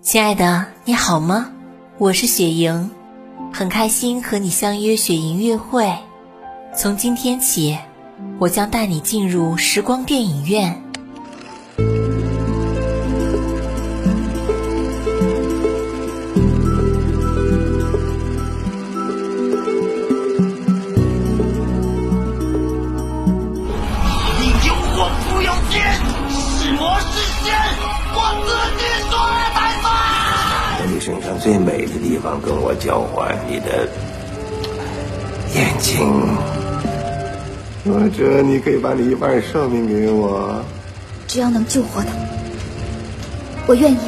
亲爱的，你好吗？我是雪莹，很开心和你相约雪莹乐会。从今天起，我将带你进入时光电影院。身上最美的地方，跟我交换你的眼睛，或者你可以把你一半寿命给我，只要能救活他，我愿意。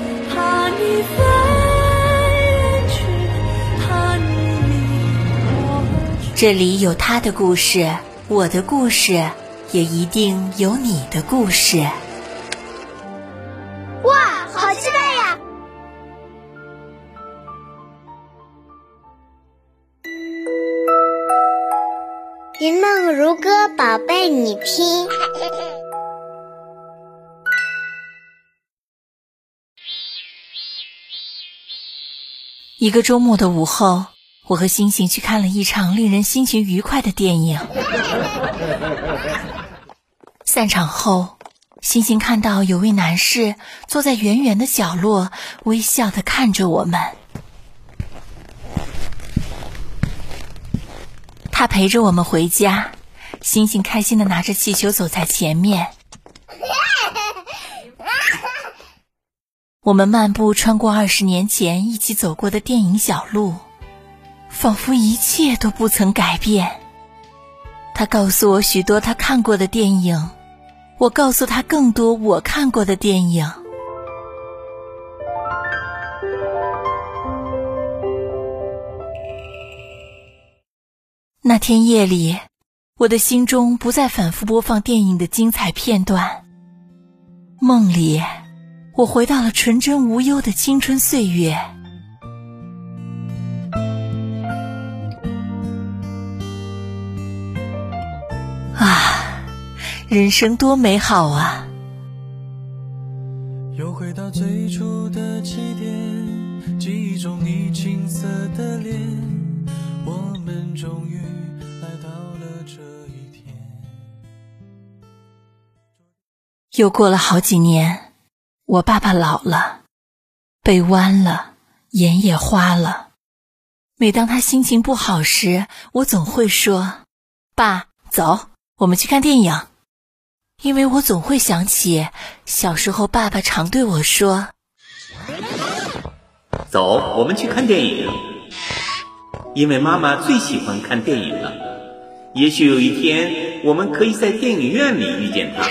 这里有他的故事，我的故事，也一定有你的故事。云梦如歌，宝贝，你听。一个周末的午后，我和星星去看了一场令人心情愉快的电影。散场后，星星看到有位男士坐在远远的角落，微笑的看着我们。他陪着我们回家，星星开心的拿着气球走在前面。我们漫步穿过二十年前一起走过的电影小路，仿佛一切都不曾改变。他告诉我许多他看过的电影，我告诉他更多我看过的电影。天夜里，我的心中不再反复播放电影的精彩片段。梦里，我回到了纯真无忧的青春岁月。啊，人生多美好啊！又回到最初的起点，记忆中你青涩的脸，终于来到了这一天。又过了好几年，我爸爸老了，背弯了，眼也花了。每当他心情不好时，我总会说：“爸，走，我们去看电影。”因为我总会想起小时候爸爸常对我说：“走，我们去看电影。”因为妈妈最喜欢看电影了。也许有一天，我们可以在电影院里遇见她。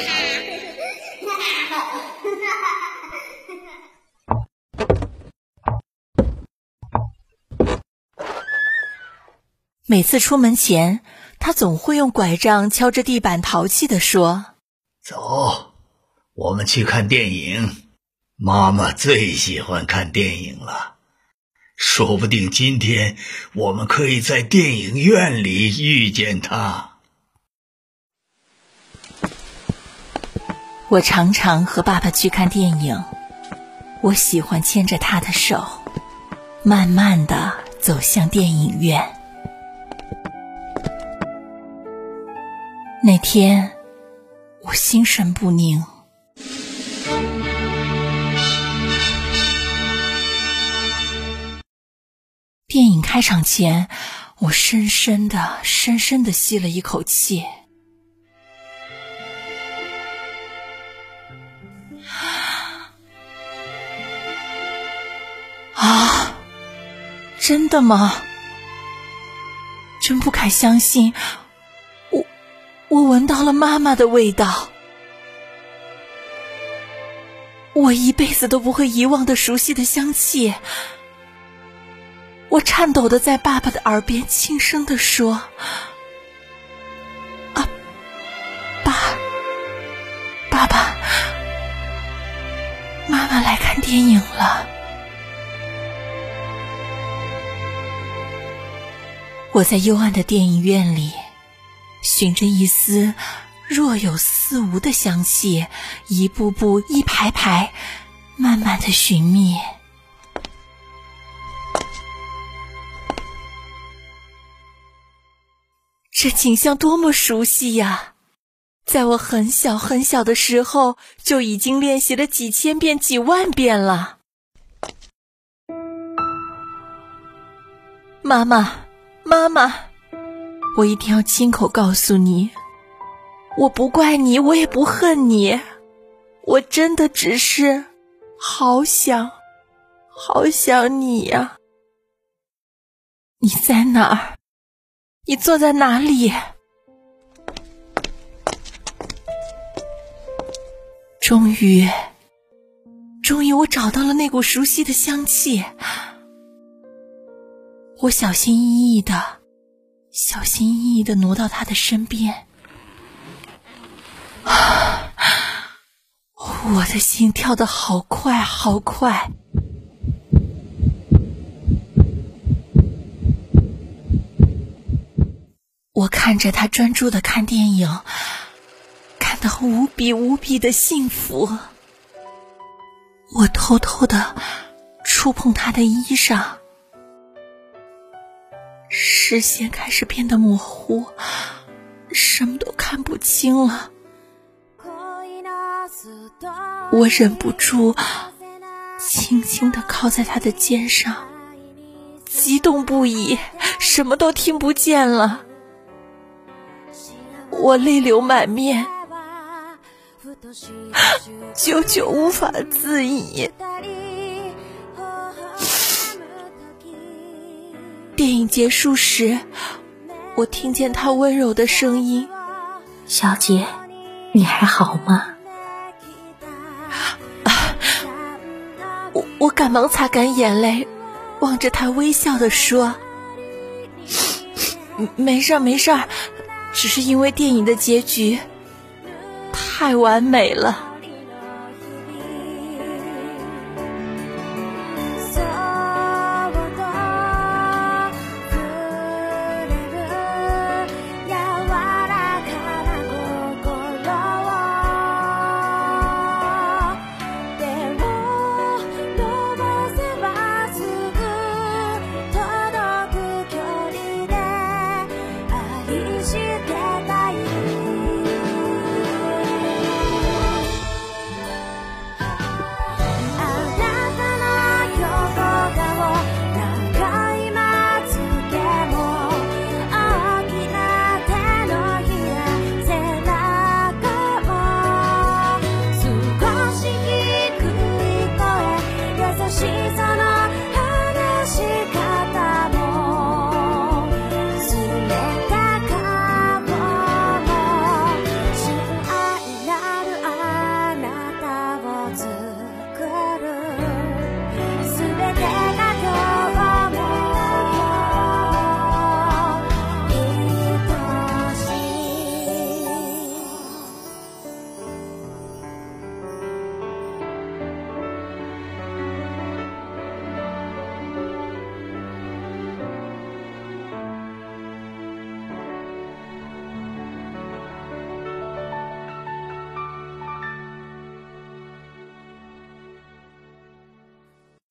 每次出门前，他总会用拐杖敲着地板，淘气地说：“走，我们去看电影。妈妈最喜欢看电影了，说不定今天我们可以在电影院里遇见他。”我常常和爸爸去看电影，我喜欢牵着他的手，慢慢的走向电影院。那天，我心神不宁。电影开场前，我深深的、深深的吸了一口气。啊，真的吗？真不敢相信。我闻到了妈妈的味道，我一辈子都不会遗忘的熟悉的香气。我颤抖的在爸爸的耳边轻声的说：“啊，爸，爸爸，妈妈来看电影了。”我在幽暗的电影院里。寻着一丝若有似无的香气，一步步、一排排，慢慢的寻觅，这景象多么熟悉呀！在我很小很小的时候，就已经练习了几千遍、几万遍了。妈妈，妈妈，我一定要亲口告诉你，我不怪你，我也不恨你，我真的只是好想，好想你呀！你在哪儿？你坐在哪里？终于，终于，我找到了那股熟悉的香气。我小心翼翼的，小心翼翼的挪到他的身边。我的心跳的好快，好快。我看着他专注的看电影，感到无比无比的幸福。我偷偷的触碰他的衣裳，视线开始变得模糊，什么都看不清了。我忍不住轻轻的靠在他的肩上，激动不已，什么都听不见了。我泪流满面，久久无法自已。电影结束时，我听见他温柔的声音：“小姐，你还好吗？”我我赶忙擦干眼泪，望着他微笑的说：“没事儿，没事儿。”只是因为电影的结局太完美了。